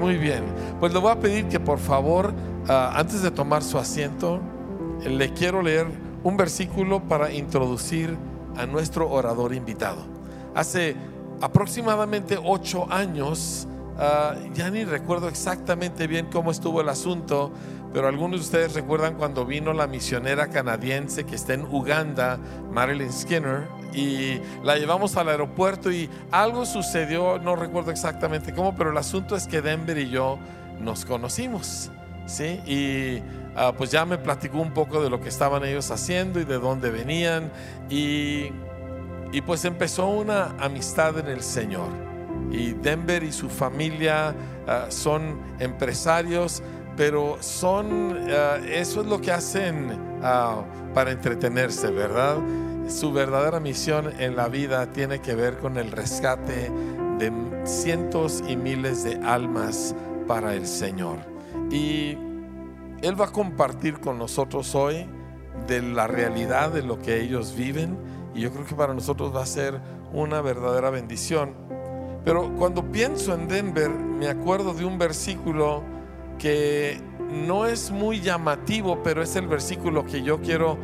Muy bien. Pues le voy a pedir que por favor, ah, antes de tomar su asiento, le quiero leer un versículo para introducir a nuestro orador invitado. Hace aproximadamente ocho años, ah, ya ni recuerdo exactamente bien cómo estuvo el asunto, pero algunos de ustedes recuerdan cuando vino la misionera canadiense que está en Uganda, Marilyn Skinner, y la llevamos al aeropuerto y algo sucedió, no recuerdo exactamente cómo, pero el asunto es que Denver y yo nos conocimos, ¿sí? Y ah, pues ya me platicó un poco de lo que estaban ellos haciendo y de dónde venían y, y pues empezó una amistad en el Señor. Y Denver y su familia ah, son empresarios, pero son, ah, eso es lo que hacen para entretenerse, ¿verdad? Su verdadera misión en la vida tiene que ver con el rescate de cientos y miles de almas para el Señor. Y Él va a compartir con nosotros hoy de la realidad de lo que ellos viven y yo creo que para nosotros va a ser una verdadera bendición. Pero cuando pienso en Denver me acuerdo de un versículo que no es muy llamativo, pero es el versículo que yo quiero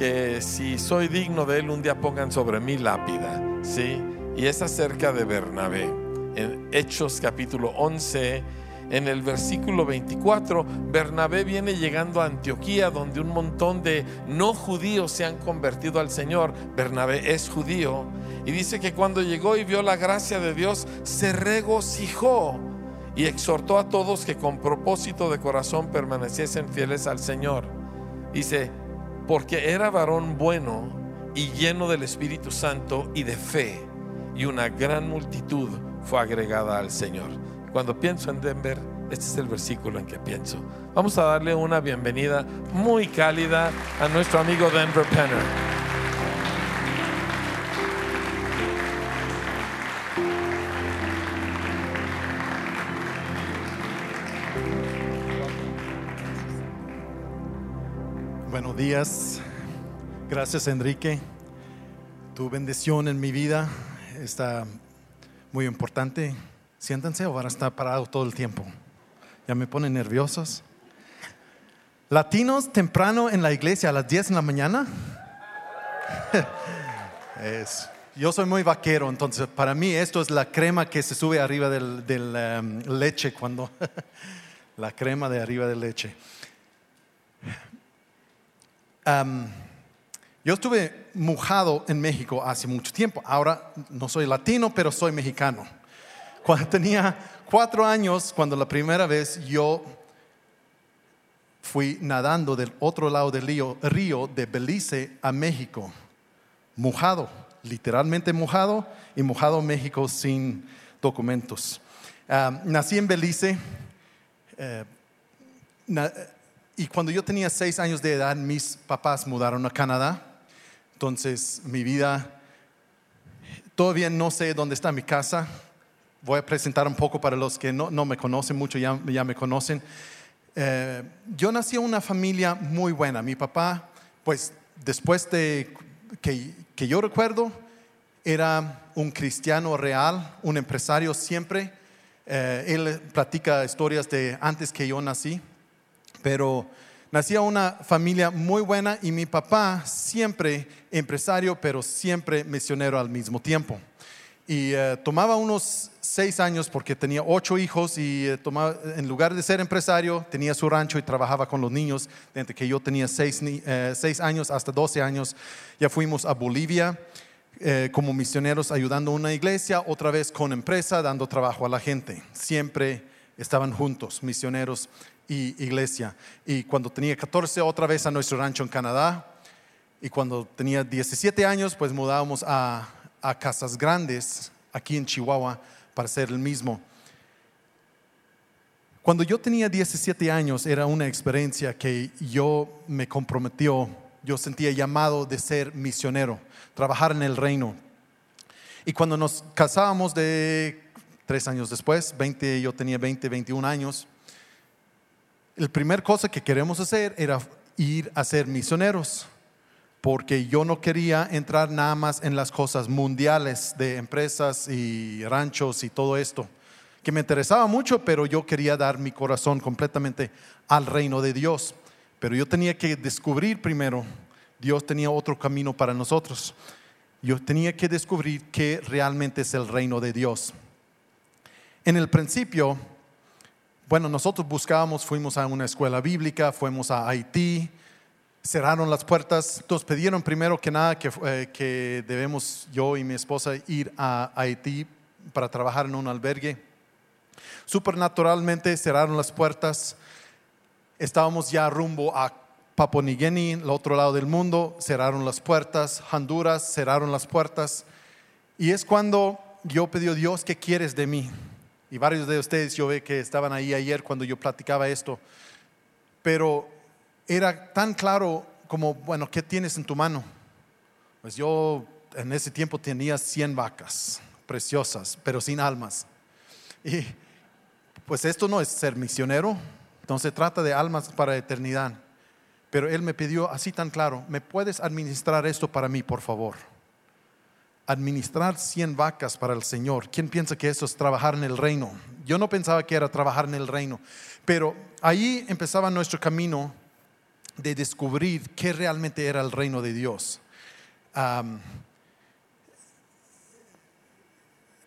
que si soy digno de él, un día pongan sobre mí lápida, ¿sí? Y es acerca de Bernabé. En Hechos capítulo 11, en el versículo 24, Bernabé viene llegando a Antioquía, donde un montón de no judíos se han convertido al Señor. Bernabé es judío. Y dice que cuando llegó y vio la gracia de Dios, se regocijó y exhortó a todos que con propósito de corazón permaneciesen fieles al Señor. Dice, porque era varón bueno y lleno del Espíritu Santo y de fe, y una gran multitud fue agregada al Señor. Cuando pienso en Denver, este es el versículo en que pienso. Vamos a darle una bienvenida muy cálida a nuestro amigo Denver Penner. Días. Gracias Enrique. Tu bendición en mi vida está muy importante. Siéntanse o van a estar parados todo el tiempo. Ya me ponen nerviosos. Latinos temprano en la iglesia a las 10 en la mañana. es, yo soy muy vaquero, entonces para mí esto es la crema que se sube arriba del, del um, leche cuando la crema de arriba del leche yo estuve mojado en México hace mucho tiempo. Ahora no soy latino, pero soy mexicano. Cuando tenía cuatro años, cuando la primera vez yo fui nadando del otro lado del río, río de Belice a México, mojado, literalmente mojado y mojado México sin documentos. nací en Belice. Eh, y cuando yo tenía seis años de edad, mis papás mudaron a Canadá. Entonces mi vida, todavía no sé dónde está mi casa. Voy a presentar un poco para los que no, me conocen mucho, ya, ya me conocen. Eh, yo nací en una familia muy buena. Mi papá, pues después de que, que yo recuerdo, era un cristiano real, un empresario siempre. Eh, él platica historias de antes que yo nací pero nací a una familia muy buena y mi papá siempre empresario, pero siempre misionero al mismo tiempo. Y eh, tomaba unos seis años porque tenía ocho hijos y eh, tomaba, en lugar de ser empresario tenía su rancho y trabajaba con los niños. Desde que yo tenía seis, eh, seis años hasta doce años ya fuimos a Bolivia como misioneros ayudando a una iglesia, otra vez con empresa, dando trabajo a la gente. Siempre estaban juntos, misioneros y iglesia. Y cuando tenía 14, otra vez a nuestro rancho en Canadá. Y cuando tenía 17 años, pues mudábamos a, a Casas Grandes, aquí en Chihuahua, para ser el mismo. Cuando yo tenía 17 años era una experiencia que yo me comprometió, yo sentía llamado de ser misionero, trabajar en el reino. Y cuando nos casábamos de tres años después, 20, yo tenía 20, 21 años, la primera cosa que queremos hacer era ir a ser misioneros, porque yo no quería entrar nada más en las cosas mundiales de empresas y ranchos y todo esto. que me interesaba mucho, pero yo quería dar mi corazón completamente al reino de Dios. Pero yo tenía que descubrir primero, Dios tenía otro camino para nosotros. Yo tenía que descubrir qué realmente es el reino de Dios. En el principio, bueno, nosotros buscábamos, fuimos a una escuela bíblica, fuimos a Haití, cerraron las puertas. Nos pidieron primero que nada que, eh, que debemos yo y mi esposa ir a Haití para trabajar en un albergue. Supernaturalmente cerraron las puertas. Estábamos ya rumbo a Papua New Guinea, el otro lado del mundo, cerraron las puertas. Honduras cerraron las puertas. Y es cuando yo pedí a Dios, ¿qué quieres de mí? Y varios de ustedes yo ve que estaban ahí ayer cuando yo platicaba esto. Pero era tan claro como, bueno, ¿qué tienes en tu mano? Pues yo en ese tiempo tenía 100 vacas preciosas, pero sin almas. Y pues esto no es ser misionero, entonces trata de almas para eternidad. Pero él me pidió así tan claro, ¿me puedes administrar esto para mí, por favor? Administrar 100 vacas para el Señor. ¿Quién piensa que eso es trabajar en el reino? Yo no pensaba que era trabajar en el reino, pero ahí empezaba nuestro camino de descubrir qué realmente era el reino de Dios.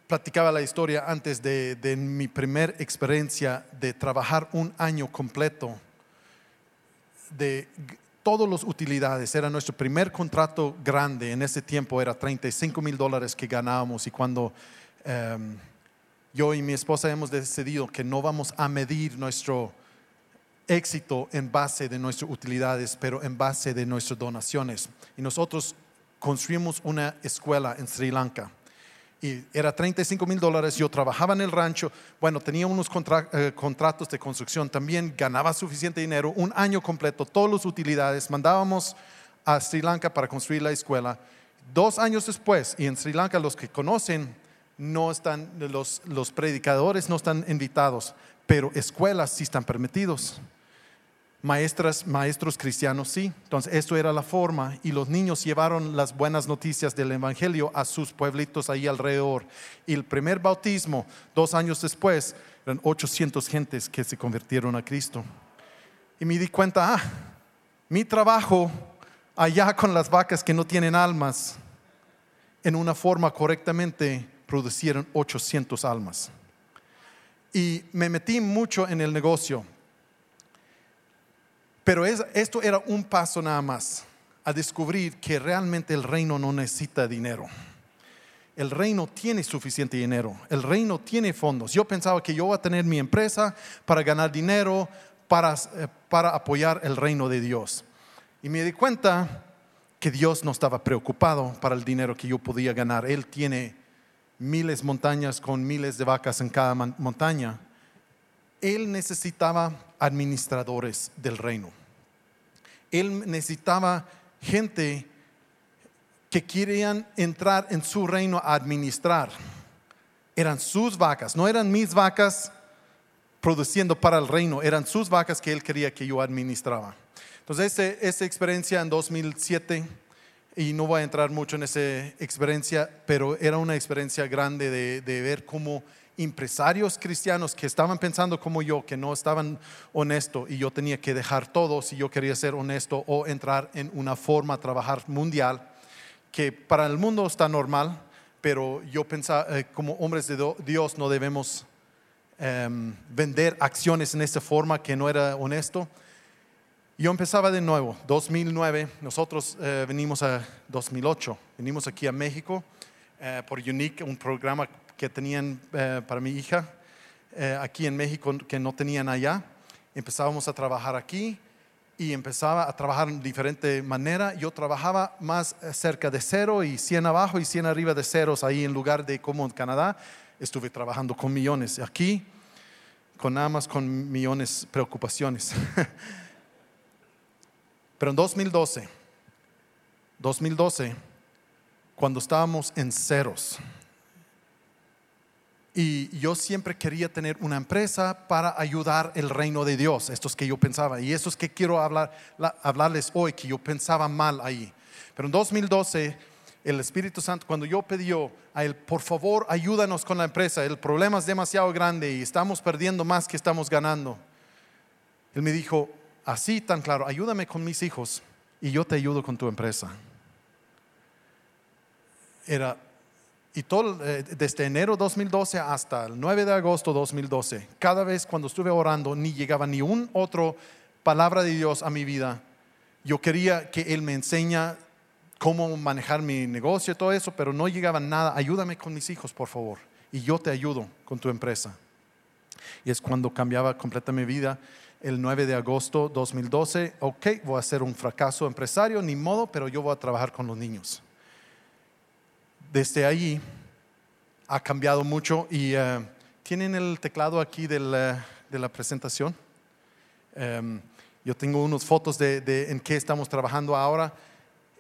platicaba la historia antes de, de mi primera experiencia de trabajar un año completo de todas las utilidades. Era nuestro primer contrato grande. En ese tiempo era 35 mil dólares que ganábamos y cuando em, yo y mi esposa hemos decidido que no vamos a medir nuestro éxito en base de nuestras utilidades, pero en base de nuestras donaciones. Y nosotros construimos una escuela en Sri Lanka. Y era 35 mil dólares, yo trabajaba en el rancho, bueno, tenía unos eh, contratos de construcción, también ganaba suficiente dinero, un año completo, todas las utilidades, mandábamos a Sri Lanka para construir la escuela. Dos años después, y en Sri Lanka los que conocen, no están, los, los predicadores no están invitados, pero escuelas sí están permitidos maestras, maestros cristianos, sí. Entonces, esto era la forma y los niños llevaron las buenas noticias del Evangelio a sus pueblitos ahí alrededor. Y el primer bautismo, dos años después, eran 800 gentes que se convirtieron a Cristo. Y me di cuenta, ah, mi trabajo allá con las vacas que no tienen almas, en una forma correctamente producieron 800 almas. Y me metí mucho en el negocio pero esto era un paso nada más a descubrir que realmente el reino no necesita dinero. El reino tiene suficiente dinero, el reino tiene fondos. Yo pensaba que yo iba a tener mi empresa para ganar dinero, para, eh, para apoyar el reino de Dios. Y me di cuenta que Dios no estaba preocupado para el dinero que yo podía ganar. Él tiene miles de montañas con miles de vacas en cada montaña. Él necesitaba administradores del reino. Él necesitaba gente que querían entrar en su reino a administrar. Eran sus vacas, no eran mis vacas produciendo para el reino, eran sus vacas que él quería que yo administraba. Entonces, esa, experiencia en 2007, y no voy a entrar mucho en esa experiencia, pero era una experiencia grande de, ver cómo empresarios cristianos que estaban pensando como yo, que no estaban honestos y yo tenía que dejar todo si yo quería ser honesto o entrar en una forma de trabajar mundial que para el mundo está normal, pero yo pensaba, eh, como hombres de Dios no debemos em, vender acciones en esta forma que no era honesto. Yo empezaba de nuevo, 2009, nosotros eh, venimos a 2008, venimos aquí a México eh, por Unique, un programa que tenían eh, para mi hija eh, aquí en México que no tenían allá. Empezábamos a trabajar aquí y empezaba a trabajar de diferente manera. Yo trabajaba más eh, cerca de cero y 100 abajo y 100 arriba de ceros ahí en lugar de como en Canadá. Estuve trabajando con millones. Aquí, con nada más con millones preocupaciones. Pero en 2012, 2012, cuando estábamos en ceros, y yo siempre quería tener una empresa para ayudar el reino de Dios. Esto es que yo pensaba. Y eso es que quiero hablar, hablarles hoy, que yo pensaba mal ahí. Pero en 2012 el Espíritu Santo, cuando yo pidió a él, por favor, ayúdanos con la empresa, el problema es demasiado grande y estamos perdiendo más que estamos ganando. Él me dijo, así tan claro, ayúdame con mis hijos y yo te ayudo con tu empresa. Era, y todo, eh, desde enero 2012 hasta el 9 de agosto 2012, cada vez cuando estuve orando, ni llegaba ni un otro palabra de Dios a mi vida. Yo quería que Él me enseña cómo manejar mi negocio y todo eso, pero no llegaba nada. Ayúdame con mis hijos, por favor. Y yo te ayudo con tu empresa. Y es cuando cambiaba completa mi vida. El 9 de agosto 2012, ok, voy a ser un fracaso empresario, ni modo, pero yo voy a trabajar con los niños. Desde ahí ha cambiado mucho y eh, tienen el teclado aquí de la presentación. Em, yo tengo unas fotos de, en qué estamos trabajando ahora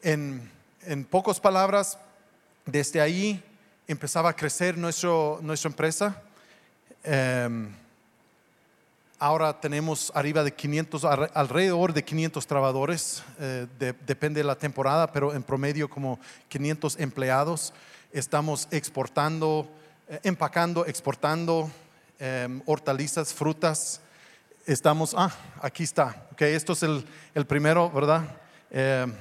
en, en pocas palabras, desde ahí empezaba a crecer nuestra empresa. Em, ahora tenemos arriba de 500, alrededor de 500 trabajadores, eh, depende de la temporada, pero en promedio como 500 empleados. Estamos exportando, eh, empacando, exportando em, hortalizas, frutas. Estamos, ah, aquí está, ok, esto es el, el primero, ¿verdad? Em,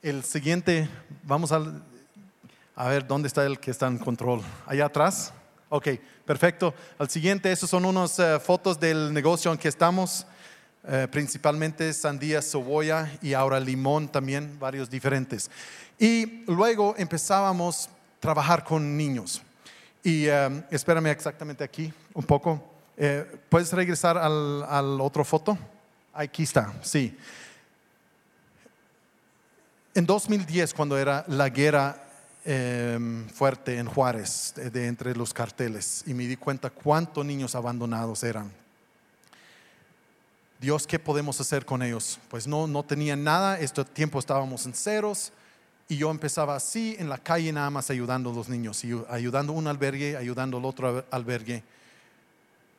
el siguiente, vamos a, a ver dónde está el que está en control. Allá atrás. Ok, perfecto. Al siguiente, esas son unas eh, fotos del negocio en que estamos. Eh, principalmente sandía, cebolla y ahora limón también, varios diferentes. Y luego empezábamos a trabajar con niños. Y eh, espérame exactamente aquí un poco. ¿Puedes regresar al, al otro foto? Aquí está, sí. En 2010, cuando era la guerra em, fuerte en Juárez, de, entre los carteles, y me di cuenta cuántos niños abandonados eran. Dios, ¿qué podemos hacer con ellos? Pues no, no tenían nada, este tiempo estábamos en ceros, y yo empezaba así en la calle nada más ayudando a los niños, y ayudando un albergue, ayudando al otro albergue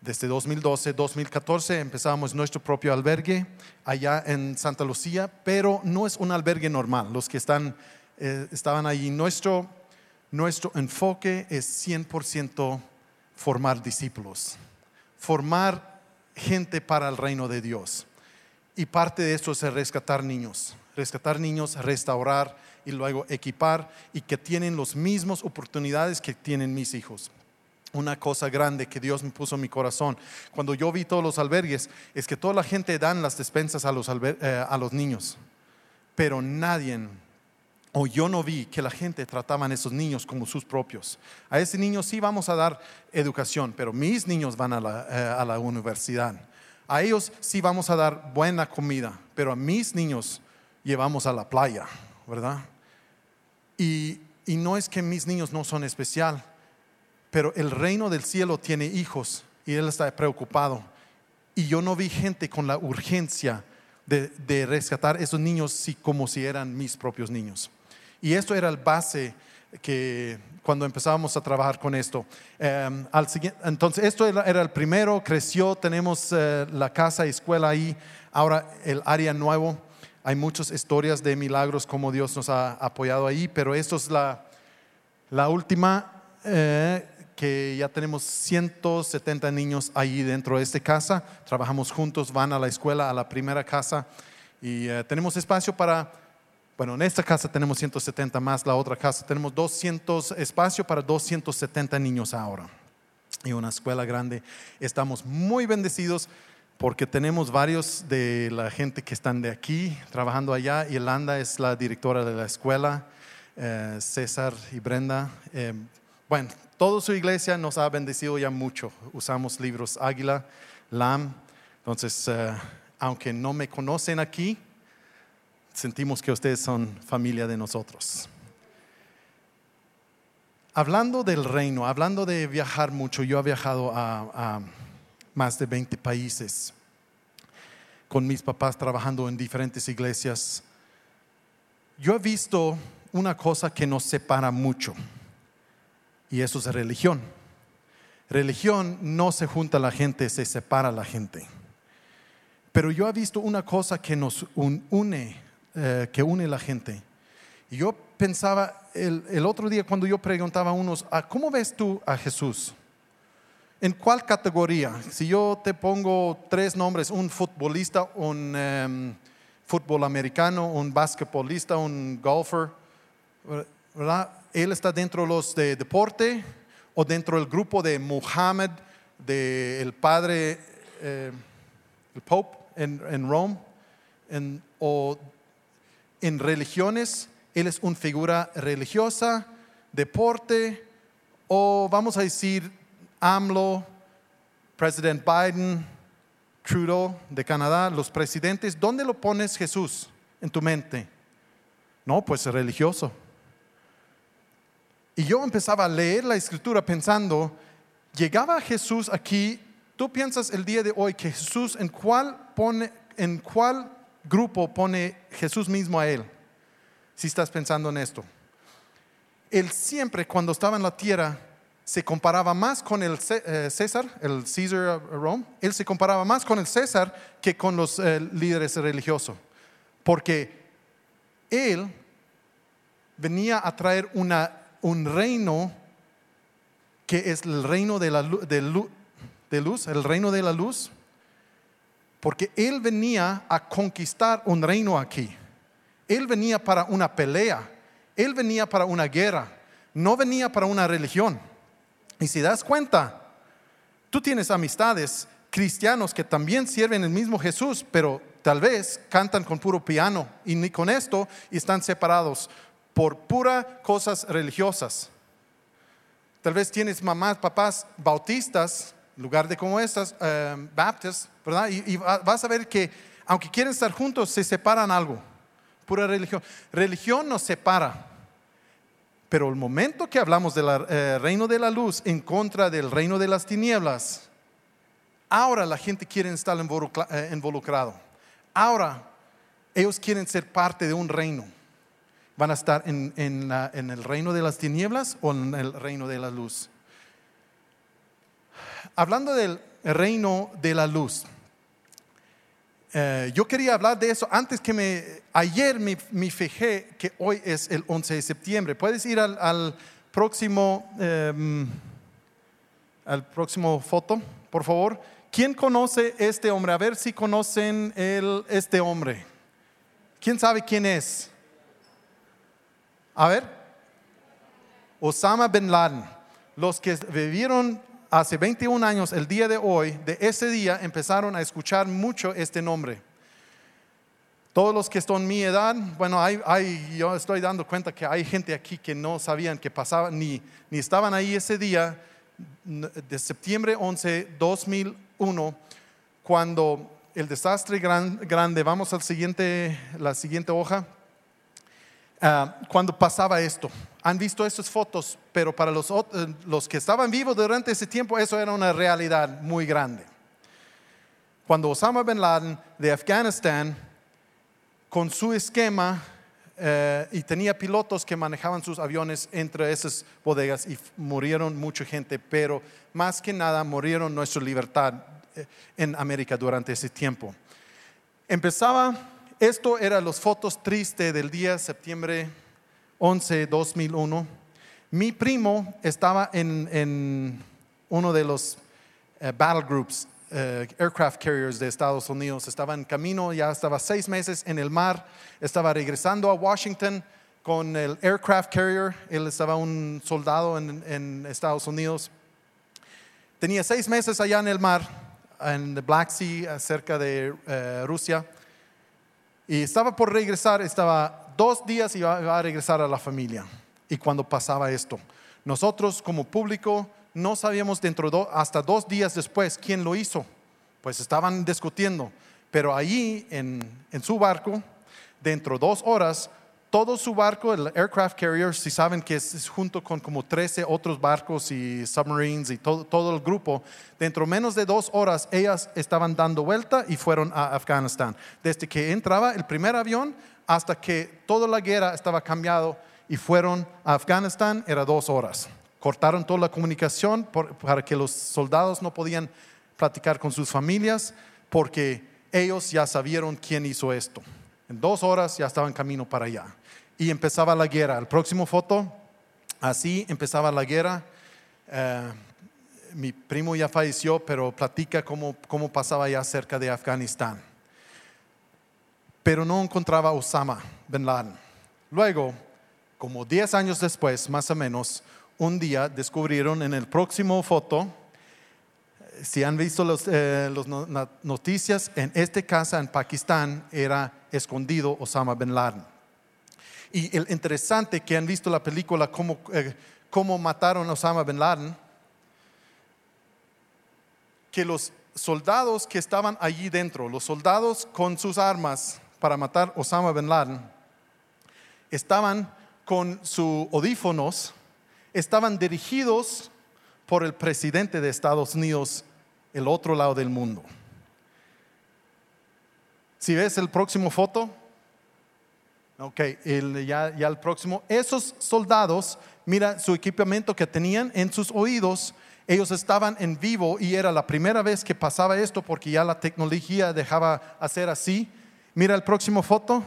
desde 2012, 2014 empezamos nuestro propio albergue allá en Santa Lucía, pero no es un albergue normal. Los que están, eh, estaban allí, nuestro, nuestro enfoque es 100% formar discípulos, formar gente para el reino de Dios. Y parte de eso es rescatar niños, rescatar niños, restaurar y luego equipar y que tienen las mismas oportunidades que tienen mis hijos una cosa grande que Dios me puso en mi corazón. Cuando yo vi todos los albergues, es que toda la gente dan las despensas a los, eh, a los niños, pero nadie, o yo no vi que la gente trataban a esos niños como sus propios. A ese niño sí vamos a dar educación, pero mis niños van a la, eh, a la universidad. A ellos sí vamos a dar buena comida, pero a mis niños llevamos a la playa, ¿verdad? Y, y no es que mis niños no son especial pero el reino del cielo tiene hijos y él está preocupado. Y yo no vi gente con la urgencia de, rescatar esos niños como si eran mis propios niños. Y esto era el base que cuando empezábamos a trabajar con esto. Em, entonces, esto era, el primero, creció, tenemos eh, la casa escuela ahí, ahora el área nuevo. Hay muchas historias de milagros como Dios nos ha apoyado ahí, pero esto es la, la última. Eh, que ya tenemos 170 niños ahí dentro de esta casa. Trabajamos juntos, van a la escuela, a la primera casa y eh, tenemos espacio para, bueno, en esta casa tenemos 170 más, la otra casa tenemos 200 espacio para 270 niños ahora y una escuela grande. Estamos muy bendecidos porque tenemos varios de la gente que están de aquí trabajando allá. Yolanda es la directora de la escuela, eh, César y Brenda. Eh, bueno, Toda su iglesia nos ha bendecido ya mucho. Usamos libros Águila, Lam. Entonces, eh, aunque no me conocen aquí, sentimos que ustedes son familia de nosotros. Hablando del reino, hablando de viajar mucho, yo he viajado a, a más de 20 países con mis papás trabajando en diferentes iglesias. Yo he visto una cosa que nos separa mucho y eso es religión. Religión no se junta la gente, se separa la gente. Pero yo he visto una cosa que nos une, eh, que une la gente. Y yo pensaba el, otro día cuando yo preguntaba a unos, "Ah, ¿cómo ves tú a Jesús? ¿En cuál categoría? Si yo te pongo tres nombres, un futbolista, un em, fútbol americano, un basquetbolista, un golfer, ¿verdad? Él está dentro de los de deporte o dentro del grupo de Muhammad, del padre, eh, el Pope en, en Rome, en- o en religiones, él es una figura religiosa, deporte, o vamos a decir AMLO, President Biden, Trudeau de Canadá, los presidentes, ¿dónde lo pones Jesús en tu mente? No, pues religioso. Y yo empezaba a leer la escritura pensando, llegaba Jesús aquí, tú piensas el día de hoy que Jesús en cuál pone, en cuál grupo pone Jesús mismo a él, si estás pensando en esto. Él siempre cuando estaba en la tierra se comparaba más con el eh, César, el Caesar Rome, él se comparaba más con el César que con los eh, líderes religiosos, porque él venía a traer una, un reino que es el reino de, la, de luz, el reino de la luz, porque él venía a conquistar un reino aquí. Él venía para una pelea, él venía para una guerra, no venía para una religión. Y si das cuenta, tú tienes amistades cristianos que también sirven el mismo Jesús, pero tal vez cantan con puro piano y ni con esto y están separados por pura cosas religiosas. Tal vez tienes mamás, papás bautistas, lugar de como estas, eh, baptistas, ¿verdad? Y, y va- vas a ver que aunque quieren estar juntos, se separan algo. Pura religión. Religión nos separa. Pero el momento que hablamos del reino de la luz en contra del reino de las tinieblas, ahora la gente quiere estar eh, involucrado. Ahora ellos quieren ser parte de un reino. ¿Van a estar en el reino de las tinieblas o en el reino de la luz? Hablando del reino de la luz, eh, yo quería hablar de eso antes que me... Ayer me, me fijé que hoy es el 11 de septiembre. ¿Puedes ir al, al próximo, em, al próximo foto, por favor? ¿Quién conoce este hombre? A ver si conocen el, este hombre. ¿Quién sabe quién es? A ver. Osama Bin Laden. Los que vivieron hace 21 años, el día de hoy, de ese día empezaron a escuchar mucho este nombre. Todos los que están mi edad, bueno, hay, yo estoy dando cuenta que hay gente aquí que no sabían que pasaba, ni, ni estaban ahí ese día de septiembre 11, 2001, cuando el desastre gran- grande, vamos al siguiente, la siguiente hoja, Ah, cuando pasaba esto. Han visto estas fotos, pero para los, eh, los que estaban vivos durante ese tiempo, eso era una realidad muy grande. Cuando Osama Bin Laden de Afganistán, con su esquema, eh, y tenía pilotos que manejaban sus aviones entre esas bodegas y murieron mucha gente, pero más que nada murieron nuestra libertad eh, en América durante ese tiempo. Empezaba, esto eran las fotos tristes del día septiembre 11, 2001. Mi primo estaba en, en uno de los eh, battle groups, eh, aircraft carriers de Estados Unidos. Estaba en camino, ya estaba seis meses en el mar, estaba regresando a Washington con el aircraft carrier. Él estaba un soldado en, en Estados Unidos. Tenía seis meses allá en el mar, en the Black Sea, cerca de eh, Rusia. Y estaba por regresar, estaba dos días iba a regresar a la familia. Y cuando pasaba esto, nosotros como público no sabíamos dentro de hasta dos días después quién lo hizo. Pues estaban discutiendo. Pero allí en, en su barco, dentro de dos horas, todo su barco, el aircraft carrier, si saben que es, es junto con como 13 otros barcos y submarines y todo, todo el grupo, dentro menos de dos horas ellas estaban dando vuelta y fueron a Afganistán. Desde que entraba el primer avión hasta que toda la guerra estaba cambiado y fueron a Afganistán, era dos horas. Cortaron toda la comunicación para que los soldados no podían platicar con sus familias porque ellos ya sabieron quién hizo esto. En dos horas ya estaban camino para allá. y empezaba la guerra. El próximo foto, así empezaba la guerra. Eh, mi primo ya falleció, pero platica cómo, cómo pasaba ya cerca de Afganistán. Pero no encontraba a Osama bin Laden. Luego, como 10 años después, más o menos, un día descubrieron en el próximo foto, si han visto las eh, noticias, en esta casa en Pakistán era escondido Osama bin Laden. Y el interesante que han visto la película, cómo, eh, cómo mataron a Osama bin Laden, que los soldados que estaban allí dentro, los soldados con sus armas para matar Osama bin Laden, estaban con sus audífonos, estaban dirigidos por el presidente de Estados Unidos, el otro lado del mundo. Si ves el próximo foto, ok, ya, ya el próximo, esos soldados, mira su equipamiento que tenían en sus oídos, ellos estaban en vivo y era la primera vez que pasaba esto porque ya la tecnología dejaba hacer así. Mira el próximo foto.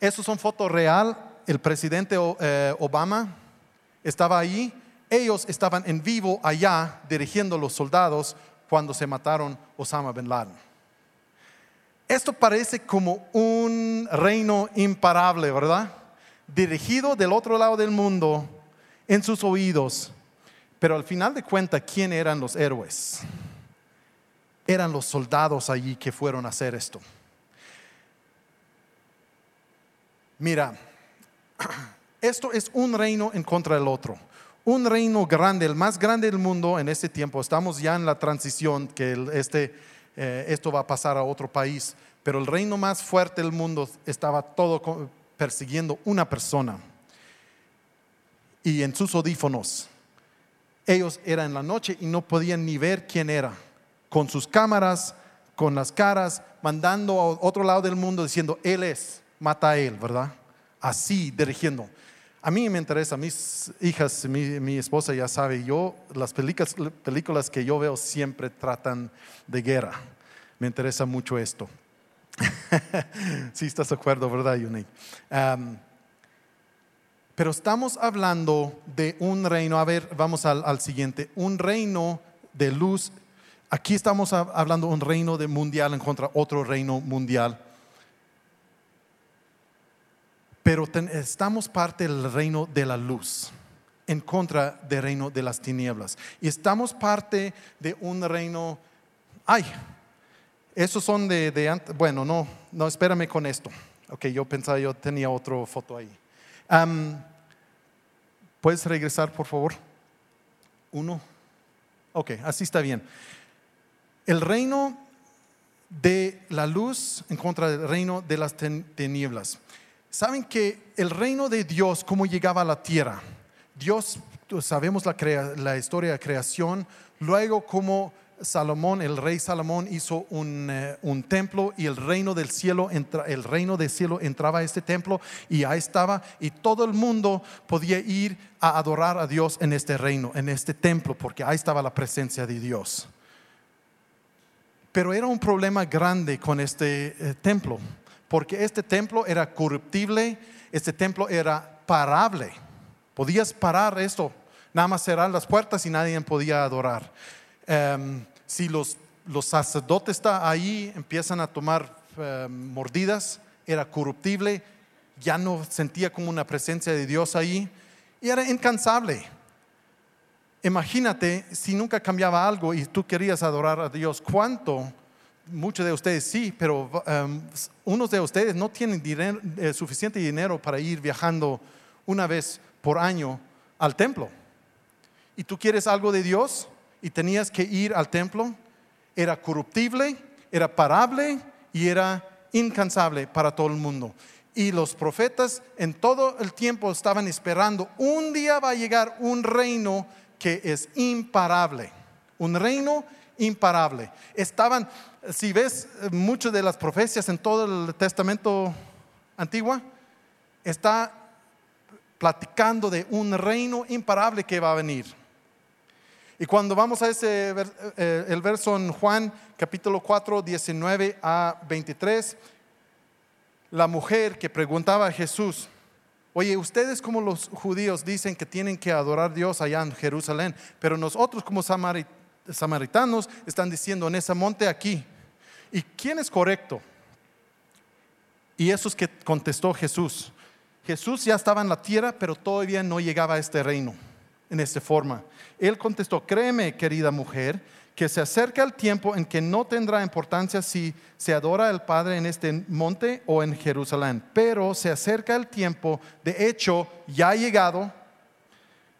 Esos son fotos real. El presidente eh, Obama estaba ahí. Ellos estaban en vivo allá dirigiendo a los soldados cuando se mataron Osama bin Laden. Esto parece como un reino imparable, ¿verdad? Dirigido del otro lado del mundo en sus oídos pero al final de cuentas, ¿quién eran los héroes? Eran los soldados allí que fueron a hacer esto. Mira, esto es un reino en contra del otro. Un reino grande, el más grande del mundo en este tiempo. Estamos ya en la transición que este, eh, esto va a pasar a otro país. Pero el reino más fuerte del mundo estaba todo persiguiendo una persona. Y en sus audífonos ellos eran en la noche y no podían ni ver quién era. Con sus cámaras, con las caras, mandando a otro lado del mundo diciendo, Él es, mata a Él, ¿verdad? Así, dirigiendo. A mí me interesa, mis hijas, mi, esposa ya sabe, yo, las películas, películas que yo veo siempre tratan de guerra. Me interesa mucho esto. Si estás de acuerdo, ¿verdad, Yuni? Pero estamos hablando de un reino, a ver, vamos al, siguiente, un reino de luz. Aquí estamos hablando de un reino de mundial en contra otro reino mundial. Pero estamos parte del reino de la luz en contra del reino de las tinieblas. Y estamos parte de un reino, ay, esos son de, de bueno, no, no, espérame con esto. Ok, yo pensaba, yo tenía otra foto ahí. ¿Puedes regresar, por favor? Uno. Ok, así está bien. El reino de la luz en contra del reino de las tinieblas. Saben que el reino de Dios, cómo llegaba a la tierra. Dios, sabemos la, historia de creación, luego cómo Salomón, el rey Salomón hizo eh, un, templo y el reino del cielo, el reino del cielo entraba a este templo y ahí estaba y todo el mundo podía ir a adorar a Dios en este reino, en este templo, porque ahí estaba la presencia de Dios. Pero era un problema grande con este eh, templo, porque este templo era corruptible, este templo era parable. Podías parar esto, nada más cerrar las puertas y nadie podía adorar. Em, si los, los sacerdotes están ahí, empiezan a tomar em, mordidas, era corruptible, ya no sentía como una presencia de Dios ahí y era incansable. Imagínate si nunca cambiaba algo y tú querías adorar a Dios, ¿cuánto? Muchos de ustedes sí, pero em, unos de ustedes no tienen eh, suficiente dinero para ir viajando una vez por año al templo. ¿Y tú quieres algo de Dios? y tenías que ir al templo, era corruptible, era parable y era incansable para todo el mundo. Y los profetas en todo el tiempo estaban esperando, un día va a llegar un reino que es imparable, un reino imparable. Estaban, si ves muchas de las profecías en todo el Testamento antiguo, está platicando de un reino imparable que va a venir. Y cuando vamos a ese eh, el verso en Juan capítulo 4, 19 a 23, la mujer que preguntaba a Jesús, oye, ustedes como los judíos dicen que tienen que adorar a Dios allá en Jerusalén, pero nosotros como samaritanos están diciendo en ese monte aquí. ¿Y quién es correcto? Y eso es que contestó Jesús. Jesús ya estaba en la tierra, pero todavía no llegaba a este reino en esta forma. Él contestó, créeme, querida mujer, que se acerca el tiempo en que no tendrá importancia si se adora al Padre en este monte o en Jerusalén, pero se acerca el tiempo, de hecho, ya ha llegado,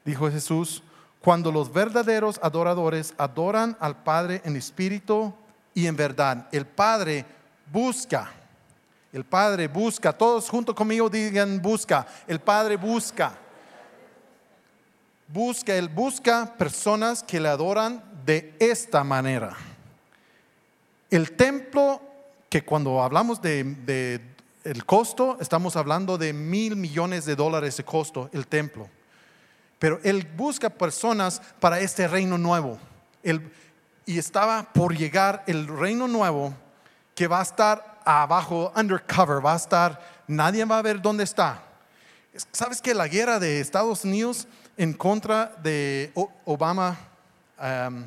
dijo Jesús, cuando los verdaderos adoradores adoran al Padre en espíritu y en verdad. El Padre busca, el Padre busca, todos junto conmigo digan busca, el Padre busca busca, Él busca personas que le adoran de esta manera. El templo, que cuando hablamos de, el costo, estamos hablando de mil millones de dólares de costo, el templo. Pero Él busca personas para este reino nuevo. y estaba por llegar el reino nuevo que va a estar abajo, undercover, va a estar, nadie va a ver dónde está. ¿Sabes que la guerra de Estados Unidos en contra de Obama, um,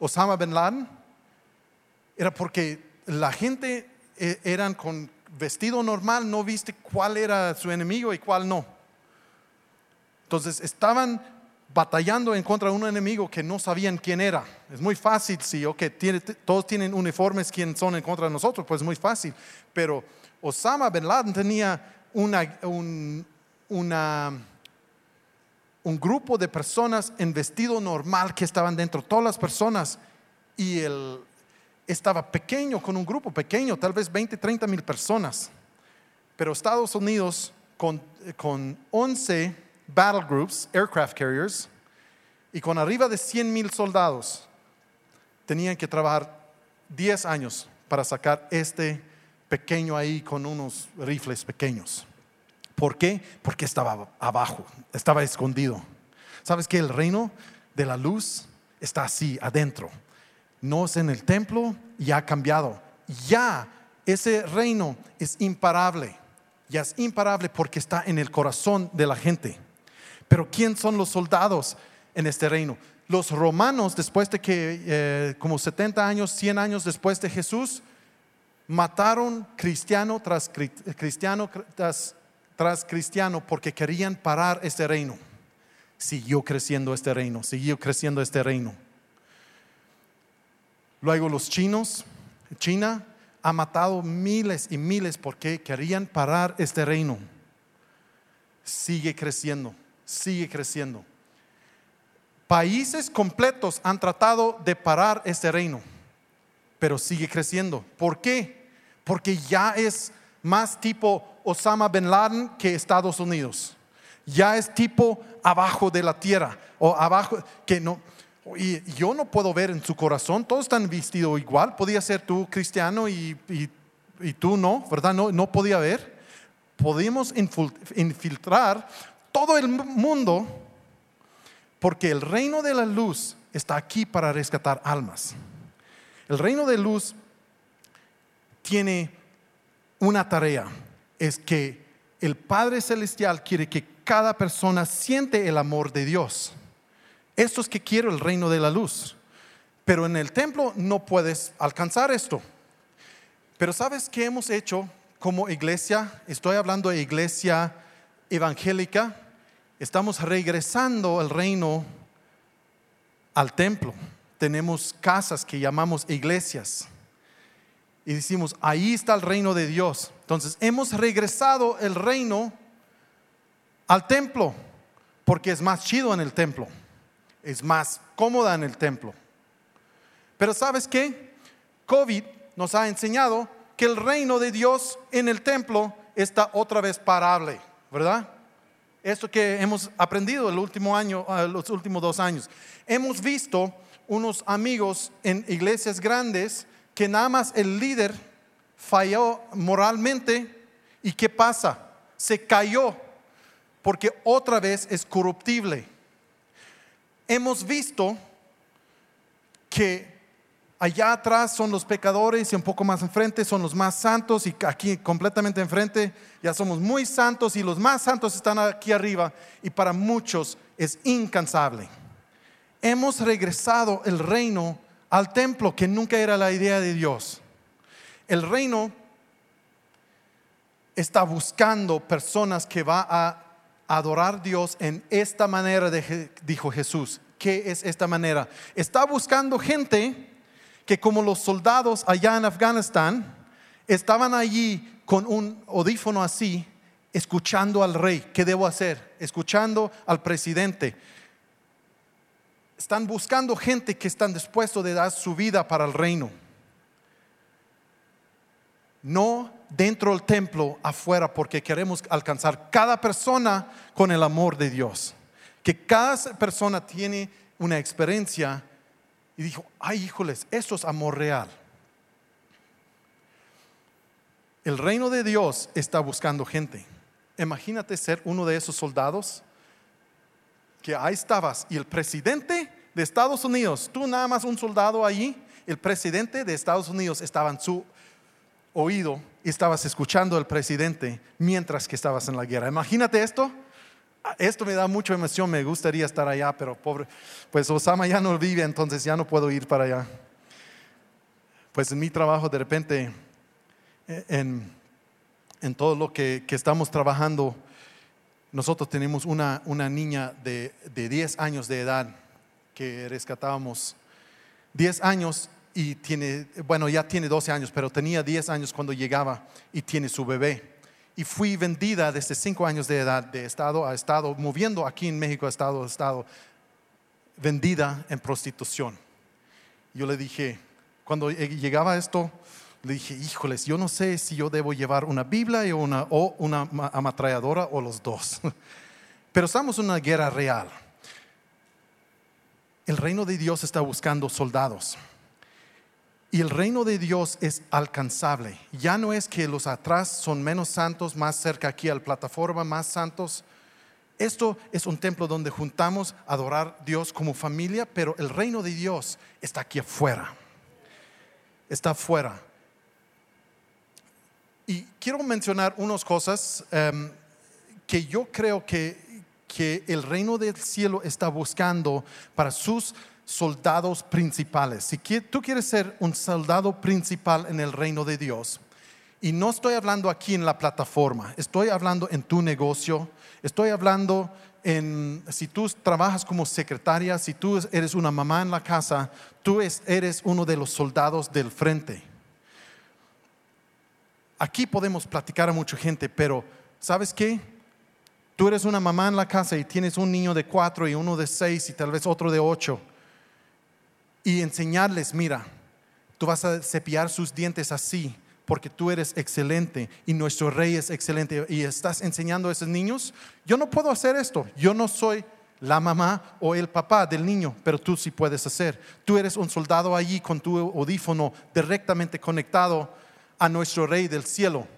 Osama bin Laden, era porque la gente eh, eran con vestido normal, no viste cuál era su enemigo y cuál no. Entonces estaban batallando en contra de un enemigo que no sabían quién era. Es muy fácil, si okay, todos tienen uniformes, quién son en contra de nosotros, pues es muy fácil. Pero Osama bin Laden tenía una un grupo de personas en vestido normal que estaban dentro, todas las personas, y él estaba pequeño, con un grupo pequeño, tal vez 20, 30 mil personas. Pero Estados Unidos, con, con 11 battle groups, aircraft carriers, y con arriba de 100 mil soldados, tenían que trabajar 10 años para sacar este pequeño ahí con unos rifles pequeños. ¿Por qué? Porque estaba abajo, estaba escondido. ¿Sabes que el reino de la luz está así, adentro? No es en el templo, ya ha cambiado. Ya ese reino es imparable. Ya es imparable porque está en el corazón de la gente. Pero ¿quién son los soldados en este reino? Los romanos, después de que, eh, como 70 años, 100 años después de Jesús, mataron cristiano tras cristiano tras tras cristiano porque querían parar este reino. Siguió creciendo este reino, siguió creciendo este reino. Luego los chinos, China ha matado miles y miles porque querían parar este reino. Sigue creciendo, sigue creciendo. Países completos han tratado de parar este reino, pero sigue creciendo. ¿Por qué? Porque ya es más tipo Osama bin Laden que Estados Unidos. Ya es tipo abajo de la tierra o abajo que no. Y yo no puedo ver en su corazón, todos están vestidos igual. Podía ser tú cristiano y, tú no, ¿verdad? No, no podía ver. Podíamos infiltrar todo el mundo porque el reino de la luz está aquí para rescatar almas. El reino de luz tiene una tarea, es que el Padre Celestial quiere que cada persona siente el amor de Dios. Esto es que quiero el reino de la luz. Pero en el templo no puedes alcanzar esto. Pero ¿sabes qué hemos hecho como iglesia? Estoy hablando de iglesia evangélica. Estamos regresando el reino al templo. Tenemos casas que llamamos iglesias y decimos, ahí está el reino de Dios. Entonces, hemos regresado el reino al templo, porque es más chido en el templo, es más cómoda en el templo. Pero ¿sabes qué? COVID nos ha enseñado que el reino de Dios en el templo está otra vez parable, ¿verdad? Esto que hemos aprendido el último año, ah, los últimos dos años. Hemos visto unos amigos en iglesias grandes que nada más el líder falló moralmente y ¿qué pasa? Se cayó porque otra vez es corruptible. Hemos visto que Allá atrás son los pecadores y un poco más enfrente son los más santos y aquí completamente enfrente ya somos muy santos y los más santos están aquí arriba y para muchos es incansable. Hemos regresado el reino al templo que nunca era la idea de Dios. El reino está buscando personas que va a adorar a Dios en esta manera, dijo Jesús. ¿Qué es esta manera? Está buscando gente que como los soldados allá en Afganistán estaban allí con un audífono así, escuchando al rey. ¿Qué debo hacer? Escuchando al presidente. Están buscando gente que están dispuestos de dar su vida para el reino. No dentro del templo, afuera, porque queremos alcanzar cada persona con el amor de Dios. Que cada persona tiene una experiencia y dijo, ay híjoles, esto es amor real. El reino de Dios está buscando gente. Imagínate ser uno de esos soldados que ahí estabas y el presidente de Estados Unidos, tú nada más un soldado allí, el presidente de Estados Unidos estaba en su oído y estabas escuchando al presidente mientras que estabas en la guerra. Imagínate esto esto me da mucha emoción, me gustaría estar allá, pero pobre, pues Osama ya no vive, entonces ya no puedo ir para allá. Pues en mi trabajo de repente, eh, en, todo lo que, estamos trabajando, nosotros tenemos una, niña de, de 10 años de edad que rescatábamos. 10 años y tiene, bueno, ya tiene 12 años, pero tenía 10 años cuando llegaba y tiene su bebé y fui vendida desde cinco años de edad, de estado a estado, moviendo aquí en México estado a estado, vendida en prostitución. Yo le dije, cuando llegaba esto, le dije, híjoles, yo no sé si yo debo llevar una Biblia o una, o una ametralladora o los dos. Pero estamos en una guerra real. El reino de Dios está buscando soldados. Y el reino de Dios es alcanzable. Ya no es que los atrás son menos santos, más cerca aquí a la plataforma, más santos. Esto es un templo donde juntamos a adorar a Dios como familia, pero el reino de Dios está aquí afuera. Está afuera. Y quiero mencionar unas cosas em, que yo creo que, que el reino del cielo está buscando para sus soldados principales. Si tú quieres ser un soldado principal en el reino de Dios, y no estoy hablando aquí en la plataforma, estoy hablando en tu negocio, estoy hablando en, si tú trabajas como secretaria, si tú eres una mamá en la casa, tú eres uno de los soldados del frente. Aquí podemos platicar a mucha gente, pero ¿sabes qué? Tú eres una mamá en la casa y tienes un niño de cuatro y uno de seis y tal vez otro de ocho y enseñarles, mira, tú vas a cepillar sus dientes así porque tú eres excelente y nuestro rey es excelente y estás enseñando a esos niños, yo no puedo hacer esto, yo no soy la mamá o el papá del niño, pero tú sí puedes hacer. Tú eres un soldado allí con tu audífono directamente conectado a nuestro rey del cielo,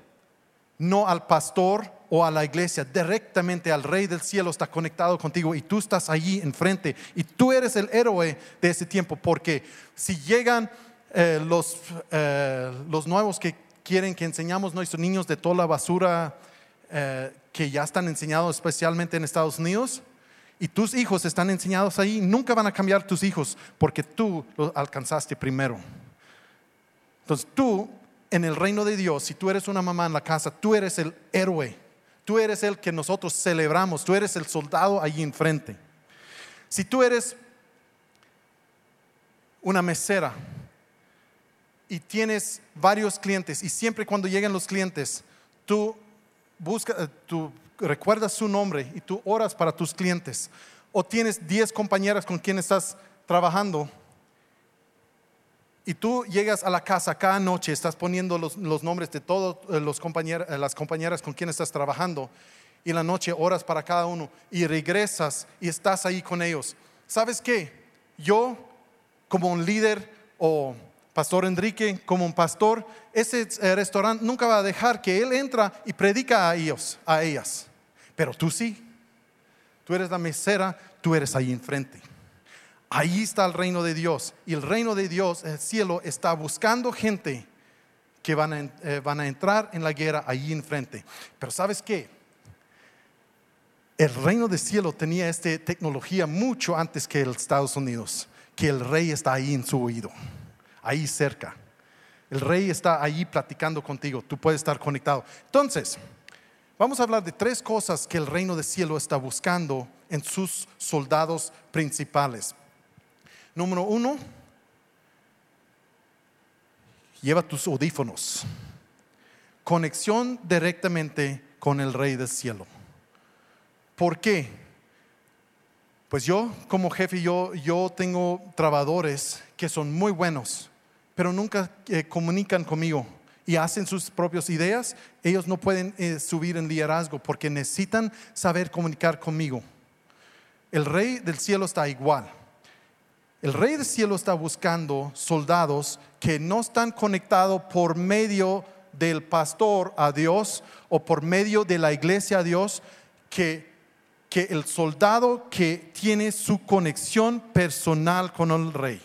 no al pastor o a la iglesia, directamente al Rey del cielo está conectado contigo y tú estás allí enfrente y tú eres el héroe de ese tiempo porque si llegan eh, los, eh, los nuevos que quieren que enseñamos nuestros niños de toda la basura eh, que ya están enseñados especialmente en Estados Unidos, y tus hijos están enseñados ahí, nunca van a cambiar tus hijos porque tú los alcanzaste primero. Entonces tú, en el reino de Dios, si tú eres una mamá en la casa, tú eres el héroe Tú eres el que nosotros celebramos, tú eres el soldado allí enfrente. Si tú eres una mesera y tienes varios clientes y siempre cuando llegan los clientes, tú buscas, eh, tú recuerdas su nombre y tú oras para tus clientes. O tienes 10 compañeras con quienes estás trabajando y tú llegas a la casa cada noche, estás poniendo los, nombres de todas eh, eh, las compañeras con quienes estás trabajando, y la noche oras para cada uno, y regresas y estás ahí con ellos. ¿Sabes qué? Yo, como un líder o Pastor Enrique, como un pastor, ese eh, restaurante nunca va a dejar que él entra y predica a ellos, a ellas. Pero tú sí. Tú eres la mesera, tú eres ahí enfrente. Ahí está el reino de Dios. Y el reino de Dios, el cielo, está buscando gente que van a, eh, van a entrar en la guerra ahí enfrente. Pero ¿sabes qué? El reino del cielo tenía esta tecnología mucho antes que el Estados Unidos, que el rey está ahí en su oído, ahí cerca. El rey está ahí platicando contigo, tú puedes estar conectado. Entonces, vamos a hablar de tres cosas que el reino del cielo está buscando en sus soldados principales. Número uno, lleva tus audífonos. Conexión directamente con el Rey del Cielo. ¿Por qué? Pues yo como jefe, yo, yo tengo trabajadores que son muy buenos, pero nunca eh, comunican conmigo y hacen sus propias ideas. Ellos no pueden eh, subir en liderazgo porque necesitan saber comunicar conmigo. El rey del cielo está igual. El rey del cielo está buscando soldados que no están conectados por medio del pastor a Dios o por medio de la iglesia a Dios, que, que el soldado que tiene su conexión personal con el rey.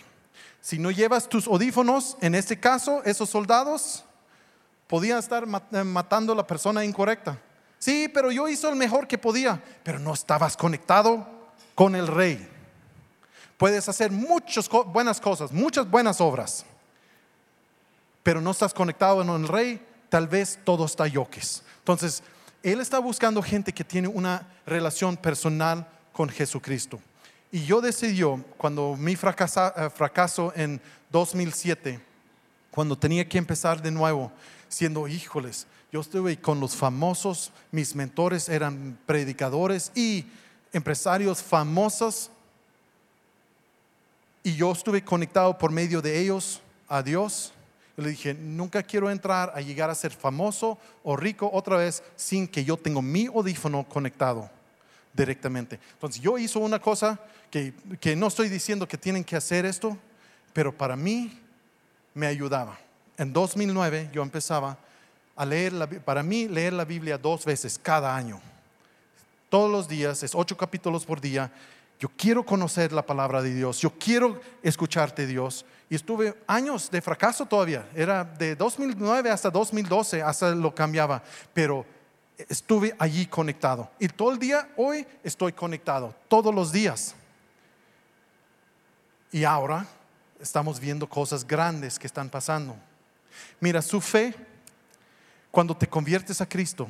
Si no llevas tus audífonos, en este caso, esos soldados podían estar eh, matando a la persona incorrecta. Sí, pero yo hice el mejor que podía, pero no estabas conectado con el rey. Puedes hacer muchas buenas cosas, muchas buenas obras, pero no estás conectado en el rey, tal vez todo está yoques. Entonces, él está buscando gente que tiene una relación personal con Jesucristo. Y yo decidió, cuando mi eh, fracaso en 2007, cuando tenía que empezar de nuevo, siendo, híjoles, yo estuve con los famosos, mis mentores eran predicadores y empresarios famosos y yo estuve conectado por medio de ellos a Dios. Yo le dije, nunca quiero entrar a llegar a ser famoso o rico otra vez sin que yo tenga mi audífono conectado directamente. Entonces yo hice una cosa que, que no estoy diciendo que tienen que hacer esto, pero para mí me ayudaba. En 2009 yo empezaba a leer, la, para mí leer la Biblia dos veces cada año. Todos los días, es ocho capítulos por día yo quiero conocer la palabra de Dios, yo quiero escucharte Dios. Y estuve años de fracaso todavía, era de 2009 hasta 2012, hasta lo cambiaba, pero estuve allí conectado. Y todo el día, hoy estoy conectado, todos los días. Y ahora estamos viendo cosas grandes que están pasando. Mira, su fe, cuando te conviertes a Cristo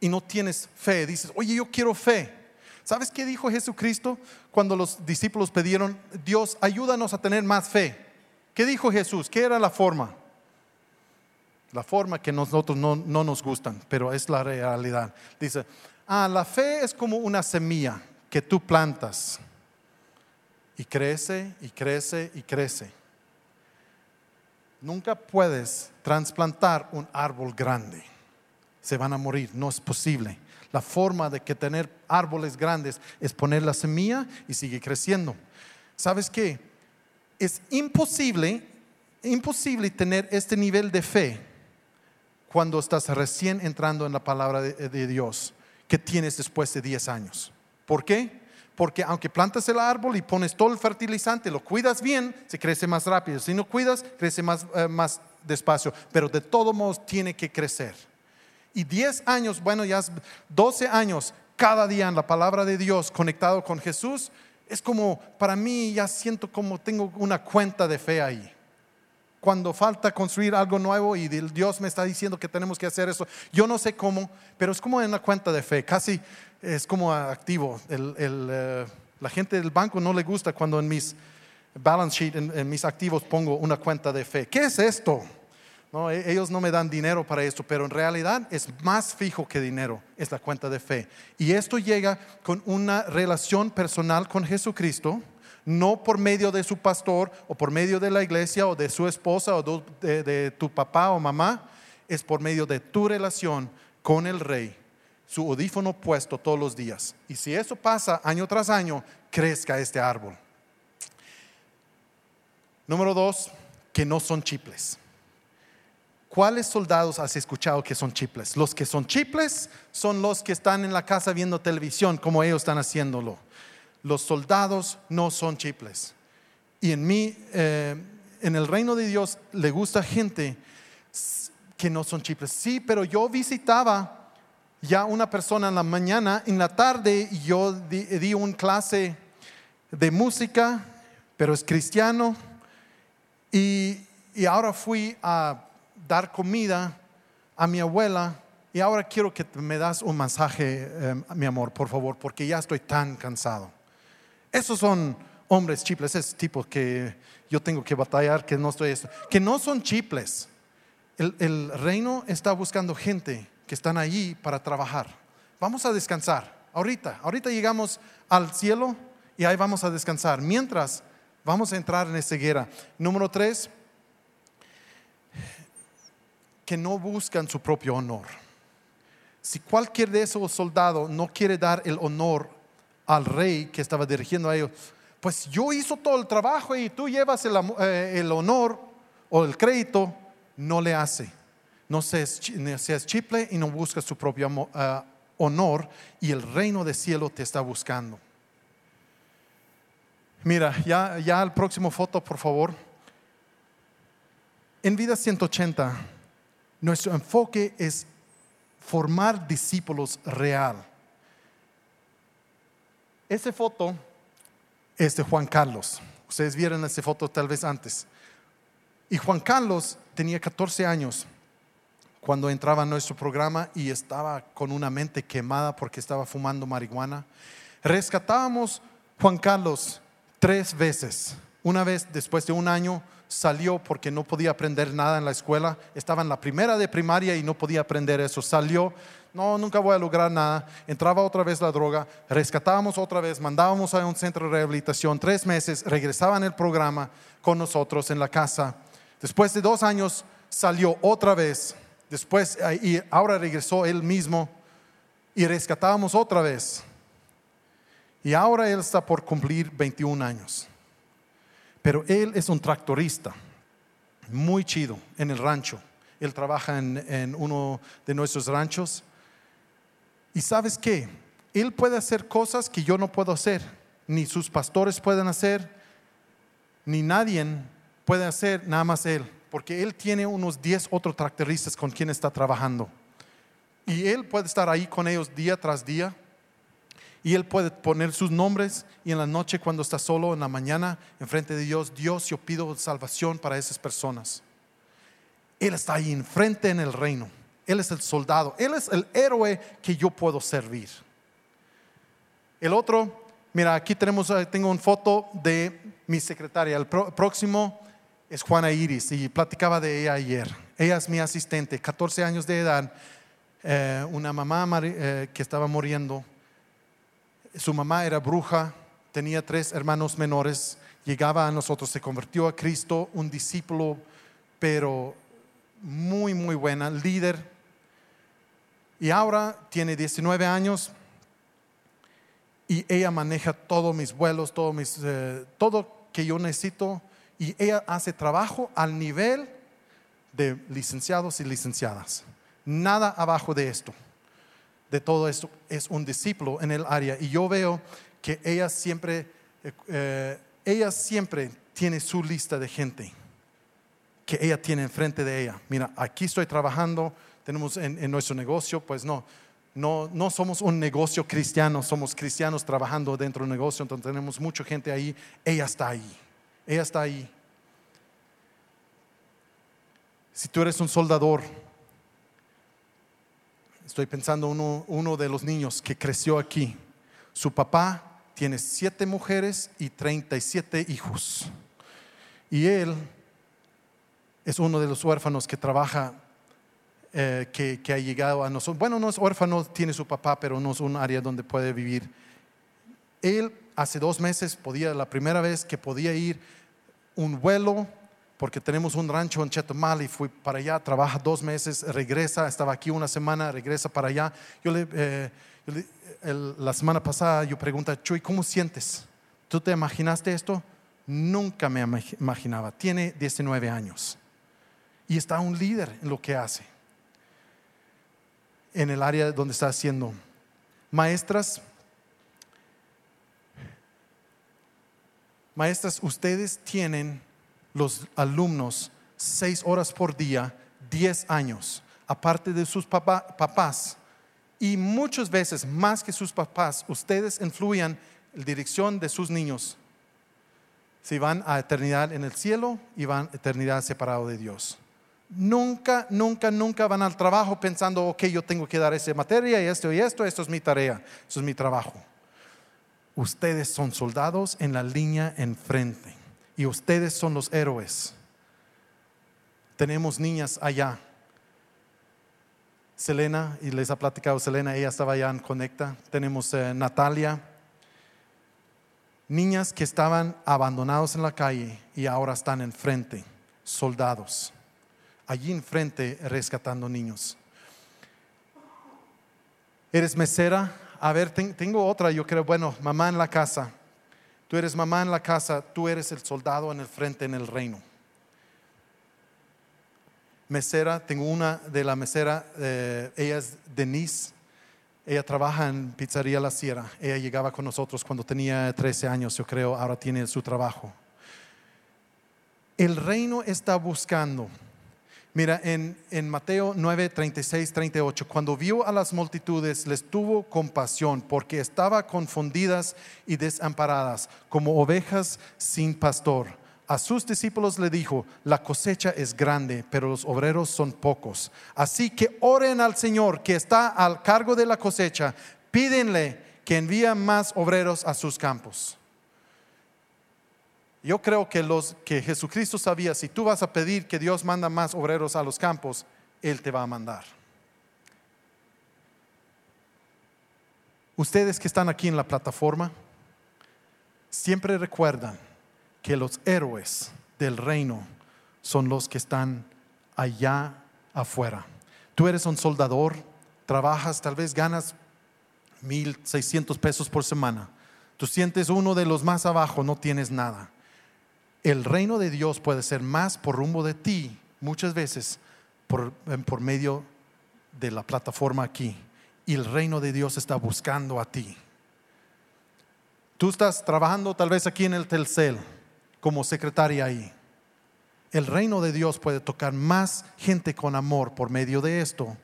y no tienes fe, dices, oye, yo quiero fe ¿Sabes qué dijo Jesucristo cuando los discípulos pidieron, Dios, ayúdanos a tener más fe? ¿Qué dijo Jesús? ¿Qué era la forma? La forma que nosotros no, no nos gustan, pero es la realidad. Dice, ah, la fe es como una semilla que tú plantas y crece y crece y crece. Nunca puedes trasplantar un árbol grande. Se van a morir, no es posible. La forma de que tener árboles grandes es poner la semilla y sigue creciendo. ¿Sabes qué? Es imposible, imposible tener este nivel de fe cuando estás recién entrando en la palabra de, Dios que tienes después de 10 años. ¿Por qué? Porque aunque plantas el árbol y pones todo el fertilizante, lo cuidas bien, se crece más rápido. Si no cuidas, crece más, eh, más despacio. Pero de todos modos tiene que crecer. Y 10 años, bueno, ya 12 años cada día en la palabra de Dios conectado con Jesús, es como, para mí ya siento como tengo una cuenta de fe ahí. Cuando falta construir algo nuevo y Dios me está diciendo que tenemos que hacer eso, yo no sé cómo, pero es como en una cuenta de fe, casi es como activo. Eh, la gente del banco no le gusta cuando en mis balance sheet, en mis activos pongo una cuenta de fe. ¿Qué es esto? No, e-, ellos no me dan dinero para esto, pero en realidad es más fijo que dinero, es la cuenta de fe. Y esto llega con una relación personal con Jesucristo, no por medio de su pastor o por medio de la iglesia o de su esposa o de, de tu papá o mamá, es por medio de tu relación con el rey, su audífono puesto todos los días. Y si eso pasa año tras año, crezca este árbol. Número dos, que no son chiples. ¿Cuáles soldados has escuchado que son chiples? Los que son chiples son los que están en la casa viendo televisión, como ellos están haciéndolo. los soldados no son chiples. Y en mí, eh, en el reino de Dios, le gusta gente que no son chiples. Sí, pero yo visitaba ya una persona en la mañana, en la tarde yo di, di un clase de música, pero es cristiano, y, y ahora fui a dar comida a mi abuela y ahora quiero que me das un masaje, eh, mi amor, por favor, porque ya estoy tan cansado. Esos son hombres chiples, esos tipos que yo tengo que batallar, que no estoy, que no son chiples. El, reino está buscando gente que están allí para trabajar. Vamos a descansar ahorita. Ahorita llegamos al cielo y ahí vamos a descansar. Mientras vamos a entrar en esa guerra. Número tres, no buscan su propio honor. Si cualquier de esos soldados no quiere dar el honor al rey que estaba dirigiendo a ellos, pues yo hizo todo el trabajo y tú llevas el, eh, honor o el crédito, no le hace. No seas, chiple y no buscas su propio uh, honor y el reino de cielo te está buscando. Mira, ya, ya el próximo foto, por favor. En Vida 180, nuestro enfoque es formar discípulos real. Esa foto es de Juan Carlos. Ustedes vieron esa foto tal vez antes. Y Juan Carlos tenía 14 años cuando entraba a nuestro programa y estaba con una mente quemada porque estaba fumando marihuana. Rescatábamos Juan Carlos tres veces. Una vez después de un año salió porque no podía aprender nada en la escuela. Estaba en la primera de primaria y no podía aprender eso. Salió, no, nunca voy a lograr nada. Entraba otra vez la droga, rescatábamos otra vez, mandábamos a un centro de rehabilitación tres meses, regresaba en el programa con nosotros en la casa. Después de dos años salió otra vez. Después, y ahora regresó él mismo y rescatábamos otra vez. Y ahora él está por cumplir 21 años. Pero él es un tractorista, muy chido, en el rancho. Él trabaja en, uno de nuestros ranchos. Y sabes qué? Él puede hacer cosas que yo no puedo hacer, ni sus pastores pueden hacer, ni nadie puede hacer, nada más él, porque él tiene unos 10 otros tractoristas con quien está trabajando. Y él puede estar ahí con ellos día tras día y Él puede poner sus nombres y en la noche cuando está solo, en la mañana, enfrente de Dios, Dios, yo pido salvación para esas personas. Él está ahí enfrente en el reino. Él es el soldado. Él es el héroe que yo puedo servir. El otro, mira, aquí tenemos, eh, tengo una foto de mi secretaria. El próximo es Juana Iris y platicaba de ella ayer. Ella es mi asistente, 14 años de edad, eh, una mamá eh, que estaba muriendo su mamá era bruja, tenía tres hermanos menores, llegaba a nosotros, se convirtió a Cristo, un discípulo, pero muy, muy buena, líder. Y ahora tiene 19 años y ella maneja todos mis vuelos, todo, mis, eh, todo que yo necesito y ella hace trabajo al nivel de licenciados y licenciadas. Nada abajo de esto de todo esto es un discípulo en el área y yo veo que ella siempre, eh, eh, ella siempre tiene su lista de gente que ella tiene enfrente de ella. Mira, aquí estoy trabajando, tenemos en, nuestro negocio, pues no, no, no somos un negocio cristiano, somos cristianos trabajando dentro del negocio, entonces tenemos mucha gente ahí, ella está ahí, ella está ahí. Si tú eres un soldador, Estoy pensando uno, uno de los niños que creció aquí. Su papá tiene siete mujeres y 37 hijos. Y él es uno de los huérfanos que trabaja, eh, que, que, ha llegado a nosotros. Bueno, no es huérfano, tiene su papá, pero no es un área donde puede vivir. Él hace dos meses podía, la primera vez que podía ir un vuelo porque tenemos un rancho en Chetumal y fui para allá, trabaja dos meses, regresa, estaba aquí una semana, regresa para allá. Yo le, eh, la semana pasada yo pregunté, Chuy, ¿cómo sientes? ¿Tú te imaginaste esto? Nunca me imaginaba. Tiene 19 años y está un líder en lo que hace, en el área donde está haciendo. Maestras, Maestras, ustedes tienen los alumnos seis horas por día, diez años, aparte de sus papás. Y muchas veces, más que sus papás, ustedes influyen la dirección de sus niños. Si van a eternidad en el cielo y van a eternidad separado de Dios. Nunca, nunca, nunca van al trabajo pensando, ok, yo tengo que dar esa materia y esto y esto, esto es mi tarea, esto es mi trabajo. Ustedes son soldados en la línea enfrente y ustedes son los héroes. Tenemos niñas allá. Selena, y les ha platicado Selena, ella estaba allá en Conecta. Tenemos eh, Natalia. Niñas que estaban abandonados en la calle y ahora están enfrente, soldados. Allí enfrente rescatando niños. ¿Eres mesera? A ver, tengo otra, yo creo, bueno, mamá en la casa. Tú eres mamá en la casa, tú eres el soldado en el frente en el reino mesera, tengo una de la mesera, eh, ella es Denise, ella trabaja en Pizzería La Sierra, ella llegaba con nosotros cuando tenía 13 años, yo creo, ahora tiene su trabajo. El reino está buscando. Mira, en, en Mateo 9, 36, 38, cuando vio a las multitudes, les tuvo compasión porque estaban confundidas y desamparadas, como ovejas sin pastor a sus discípulos le dijo, la cosecha es grande, pero los obreros son pocos. Así que oren al Señor que está al cargo de la cosecha, pídenle que envíe más obreros a sus campos. Yo creo que los que Jesucristo sabía, si tú vas a pedir que Dios manda más obreros a los campos, Él te va a mandar. Ustedes que están aquí en la plataforma, siempre recuerdan que los héroes del reino son los que están allá afuera. Tú eres un soldador, trabajas, tal vez ganas mil seiscientos pesos por semana. Tú sientes uno de los más abajo, no tienes nada. El reino de Dios puede ser más por rumbo de ti, muchas veces por, por medio de la plataforma aquí. Y el reino de Dios está buscando a ti. Tú estás trabajando tal vez aquí en el Telcel como secretaria ahí. El reino de Dios puede tocar más gente con amor por medio de esto,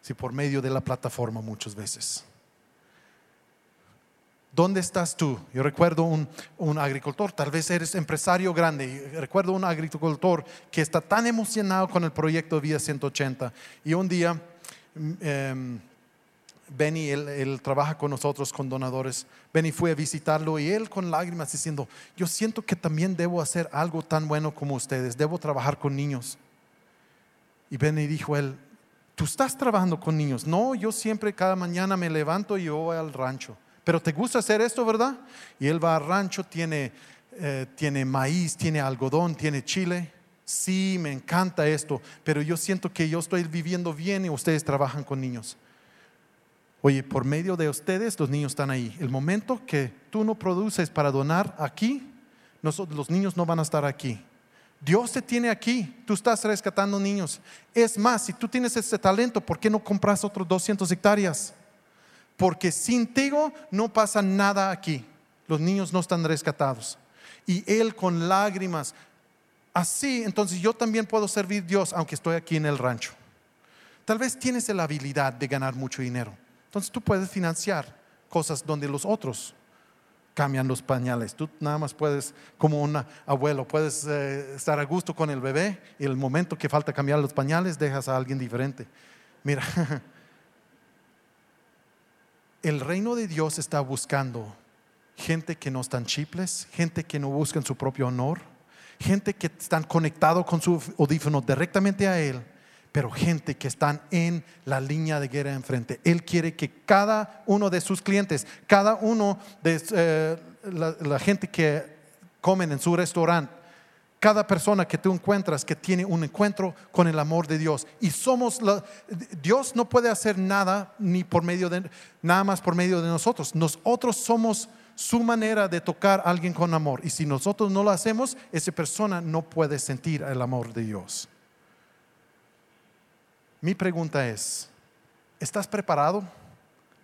si por medio de la plataforma muchas veces. ¿Dónde estás tú? Yo recuerdo un, un, agricultor, tal vez eres empresario grande, recuerdo un agricultor que está tan emocionado con el proyecto Vía 180 y un día... Eh, Benny, él, trabaja con nosotros, con donadores. Benny fue a visitarlo y él con lágrimas diciendo, yo siento que también debo hacer algo tan bueno como ustedes, debo trabajar con niños. Y Benny dijo él, tú estás trabajando con niños. No, yo siempre cada mañana me levanto y yo voy al rancho. Pero te gusta hacer esto, ¿verdad? Y él va al rancho, tiene, eh, tiene maíz, tiene algodón, tiene chile. Sí, me encanta esto, pero yo siento que yo estoy viviendo bien y ustedes trabajan con niños. Oye, por medio de ustedes los niños están ahí. El momento que tú no produces para donar aquí, los niños no van a estar aquí. Dios te tiene aquí, tú estás rescatando niños. Es más, si tú tienes ese talento, ¿por qué no compras otros 200 hectáreas? Porque sin ti no pasa nada aquí. Los niños no están rescatados. Y Él con lágrimas, así, entonces yo también puedo servir a Dios aunque estoy aquí en el rancho. Tal vez tienes la habilidad de ganar mucho dinero. Entonces tú puedes financiar cosas donde los otros cambian los pañales. Tú nada más puedes, como un abuelo, puedes eh, estar a gusto con el bebé y el momento que falta cambiar los pañales dejas a alguien diferente. Mira, el reino de Dios está buscando gente que no están chiples, gente que no buscan su propio honor, gente que están conectados con su audífono directamente a Él pero gente que están en la línea de guerra enfrente. Él quiere que cada uno de sus clientes, cada uno de eh, la, gente que comen en su restaurante, cada persona que tú encuentras que tiene un encuentro con el amor de Dios. Y somos Dios no puede hacer nada ni por medio de nada más por medio de nosotros. Nosotros somos su manera de tocar a alguien con amor. Y si nosotros no lo hacemos, esa persona no puede sentir el amor de Dios. Mi pregunta es, ¿estás preparado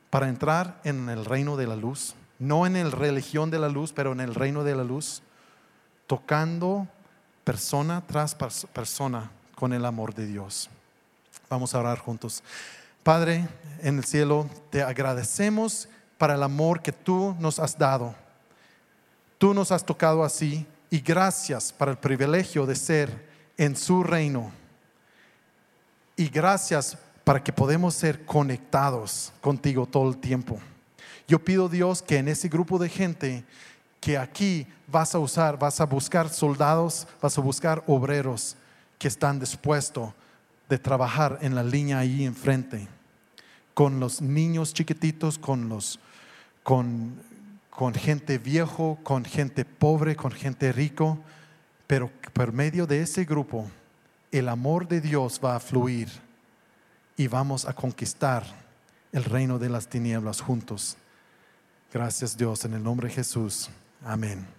para entrar en el reino de la luz? no en el religión de la luz, pero en el reino de la luz, tocando persona tras persona con el amor de Dios. Vamos a orar juntos. Padre, en el cielo, te agradecemos para el amor que tú nos has dado. Tú nos has tocado así y gracias para el privilegio de ser en su reino. Y gracias para que podemos ser conectados contigo todo el tiempo. Yo pido Dios que en ese grupo de gente que aquí vas a usar, vas a buscar soldados, vas a buscar obreros que están dispuestos de trabajar en la línea ahí enfrente, con los niños chiquititos, con los con, con gente viejo, con gente pobre, con gente rico, pero por medio de ese grupo el amor de Dios va a fluir y vamos a conquistar el reino de las tinieblas juntos. Gracias Dios, en el nombre de Jesús. Amén.